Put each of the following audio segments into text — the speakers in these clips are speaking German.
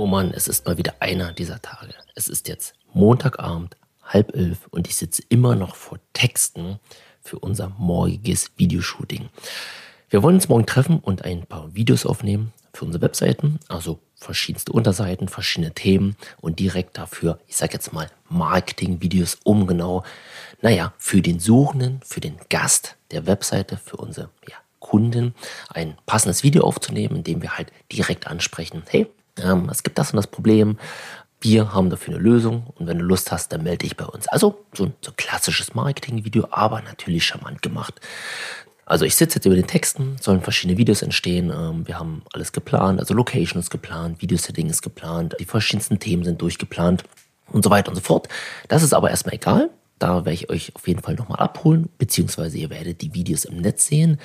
Oh Mann, es ist mal wieder einer dieser Tage. Es ist jetzt Montagabend, halb elf und ich sitze immer noch vor Texten für unser morgiges Videoshooting. Wir wollen uns morgen treffen und ein paar Videos aufnehmen für unsere Webseiten, also verschiedenste Unterseiten, verschiedene Themen und direkt dafür, ich sage jetzt mal, Marketing-Videos, um genau, naja, für den Suchenden, für den Gast der Webseite, für unsere ja, Kunden ein passendes Video aufzunehmen, in dem wir halt direkt ansprechen, hey, ähm, es gibt das und das Problem, wir haben dafür eine Lösung und wenn du Lust hast, dann melde dich bei uns. Also so ein, so ein klassisches Marketing-Video, aber natürlich charmant gemacht. Also ich sitze jetzt über den Texten, sollen verschiedene Videos entstehen. Ähm, wir haben alles geplant, also Location ist geplant, Videosetting ist geplant, die verschiedensten Themen sind durchgeplant und so weiter und so fort. Das ist aber erstmal egal. Da werde ich euch auf jeden Fall nochmal abholen, beziehungsweise ihr werdet die Videos im Netz sehen.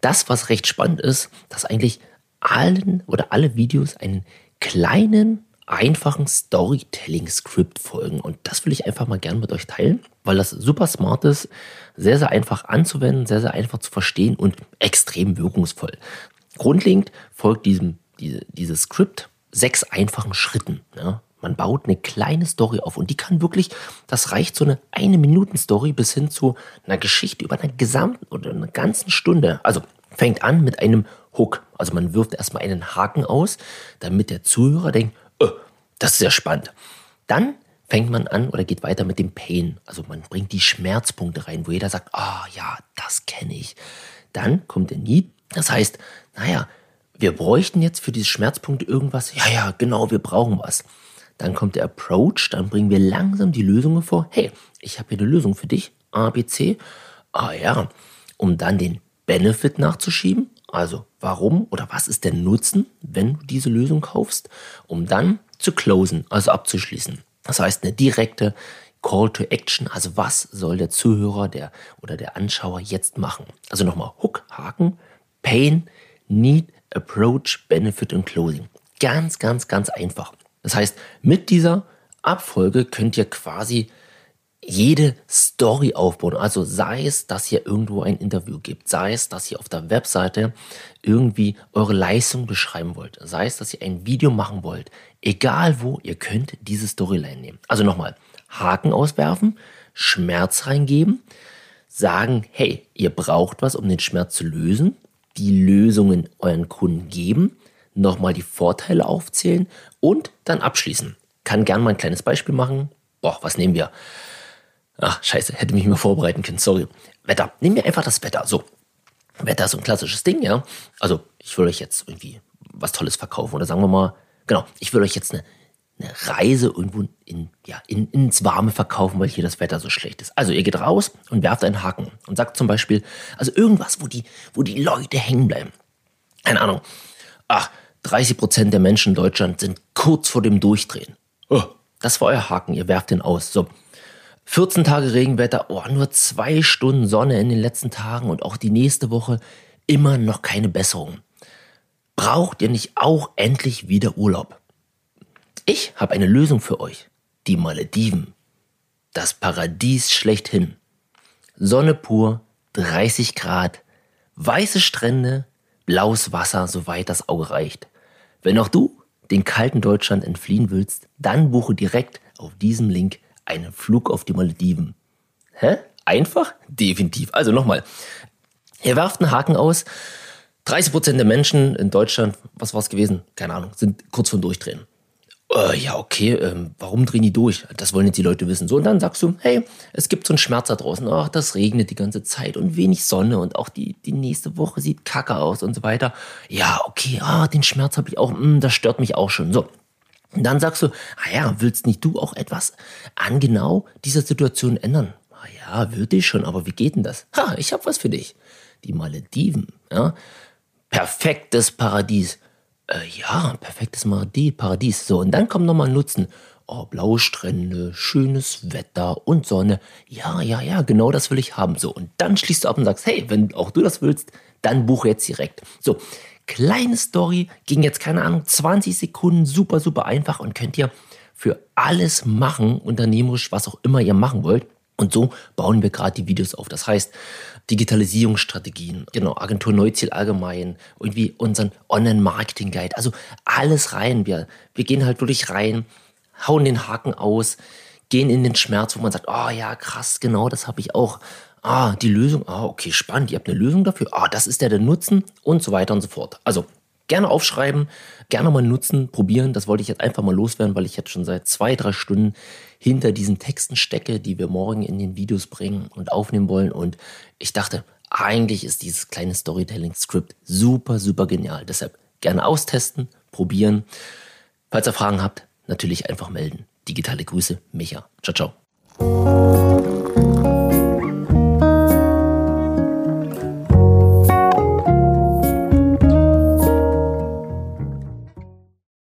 Das, was recht spannend ist, dass eigentlich allen oder alle Videos einen kleinen, einfachen Storytelling-Skript folgen. Und das will ich einfach mal gern mit euch teilen, weil das super smart ist, sehr, sehr einfach anzuwenden, sehr, sehr einfach zu verstehen und extrem wirkungsvoll. Grundlegend folgt diesem, diese, dieses Skript sechs einfachen Schritten. Ja. Man baut eine kleine Story auf und die kann wirklich, das reicht so eine eine Minuten Story bis hin zu einer Geschichte über eine gesamten oder einer ganzen Stunde. Also fängt an mit einem Hook. Also man wirft erstmal einen Haken aus, damit der Zuhörer denkt, oh, das ist ja spannend. Dann fängt man an oder geht weiter mit dem Pain. Also man bringt die Schmerzpunkte rein, wo jeder sagt, ah oh, ja, das kenne ich. Dann kommt der Need. Das heißt, naja, wir bräuchten jetzt für diese Schmerzpunkte irgendwas. Ja, ja, genau, wir brauchen was. Dann kommt der Approach, dann bringen wir langsam die Lösungen vor. Hey, ich habe hier eine Lösung für dich, A, B, C. Ah ja, um dann den Benefit nachzuschieben. Also warum oder was ist der Nutzen, wenn du diese Lösung kaufst, um dann zu closen, also abzuschließen. Das heißt eine direkte Call to Action, also was soll der Zuhörer der oder der Anschauer jetzt machen? Also nochmal Hook, Haken, Pain, Need, Approach, Benefit und Closing. Ganz, ganz, ganz einfach. Das heißt, mit dieser Abfolge könnt ihr quasi jede Story aufbauen. Also sei es, dass ihr irgendwo ein Interview gibt, sei es, dass ihr auf der Webseite irgendwie eure Leistung beschreiben wollt, sei es, dass ihr ein Video machen wollt. Egal wo, ihr könnt diese Storyline nehmen. Also nochmal, Haken auswerfen, Schmerz reingeben, sagen, hey, ihr braucht was, um den Schmerz zu lösen, die Lösungen euren Kunden geben, nochmal die Vorteile aufzählen und dann abschließen. Kann gern mal ein kleines Beispiel machen. Boah, was nehmen wir? Ach, scheiße, hätte mich mal vorbereiten können, sorry. Wetter. Nehmen wir einfach das Wetter. So, Wetter ist so ein klassisches Ding, ja. Also, ich will euch jetzt irgendwie was Tolles verkaufen. Oder sagen wir mal, genau, ich will euch jetzt eine, eine Reise irgendwo in, ja, in, ins Warme verkaufen, weil hier das Wetter so schlecht ist. Also ihr geht raus und werft einen Haken und sagt zum Beispiel, also irgendwas, wo die, wo die Leute hängen bleiben. Keine Ahnung. Ach, 30 Prozent der Menschen in Deutschland sind kurz vor dem Durchdrehen. Oh, das war euer Haken, ihr werft den aus. So, 14 Tage Regenwetter, oh, nur zwei Stunden Sonne in den letzten Tagen und auch die nächste Woche immer noch keine Besserung. Braucht ihr nicht auch endlich wieder Urlaub? Ich habe eine Lösung für euch. Die Malediven. Das Paradies schlechthin. Sonne pur, 30 Grad, weiße Strände, blaues Wasser, soweit das Auge reicht. Wenn auch du den kalten Deutschland entfliehen willst, dann buche direkt auf diesem Link einen Flug auf die Malediven. Hä? Einfach? Definitiv. Also nochmal. Ihr werft einen Haken aus. 30% der Menschen in Deutschland, was war es gewesen? Keine Ahnung, sind kurz vor Durchdrehen. Äh, ja, okay, ähm, warum drehen die durch? Das wollen jetzt die Leute wissen. So, und dann sagst du, hey, es gibt so einen Schmerz da draußen. Ach, das regnet die ganze Zeit und wenig Sonne und auch die, die nächste Woche sieht kacke aus und so weiter. Ja, okay, ah, den Schmerz habe ich auch, mh, hm, das stört mich auch schon. So, und dann sagst du, ah ja, willst nicht du auch etwas an genau dieser Situation ändern? Ah ja, würde ich schon, aber wie geht denn das? Ha, ich habe was für dich. Die Malediven, ja. Perfektes Paradies. Äh, ja, perfektes Paradies. So, und dann kommt nochmal Nutzen. Oh, blaue Strände, schönes Wetter und Sonne. Ja, ja, ja, genau das will ich haben. So, und dann schließt du ab und sagst, hey, wenn auch du das willst, dann buche jetzt direkt. So, Kleine Story, ging jetzt keine Ahnung, 20 Sekunden, super, super einfach und könnt ihr für alles machen, unternehmerisch, was auch immer ihr machen wollt. Und so bauen wir gerade die Videos auf. Das heißt, Digitalisierungsstrategien, genau, Agentur Neuziel allgemein, irgendwie unseren Online-Marketing-Guide, also alles rein. Wir, wir gehen halt wirklich rein, hauen den Haken aus, gehen in den Schmerz, wo man sagt, oh ja, krass, genau, das habe ich auch. Ah, die Lösung, ah, okay, spannend, ihr habt eine Lösung dafür, ah, das ist der der Nutzen und so weiter und so fort. Also gerne aufschreiben, gerne mal nutzen, probieren. Das wollte ich jetzt einfach mal loswerden, weil ich jetzt schon seit zwei, drei Stunden hinter diesen Texten stecke, die wir morgen in den Videos bringen und aufnehmen wollen. Und ich dachte, eigentlich ist dieses kleine Storytelling-Skript super, super genial. Deshalb gerne austesten, probieren. Falls ihr Fragen habt, natürlich einfach melden. Digitale Grüße, Micha. Ciao, ciao.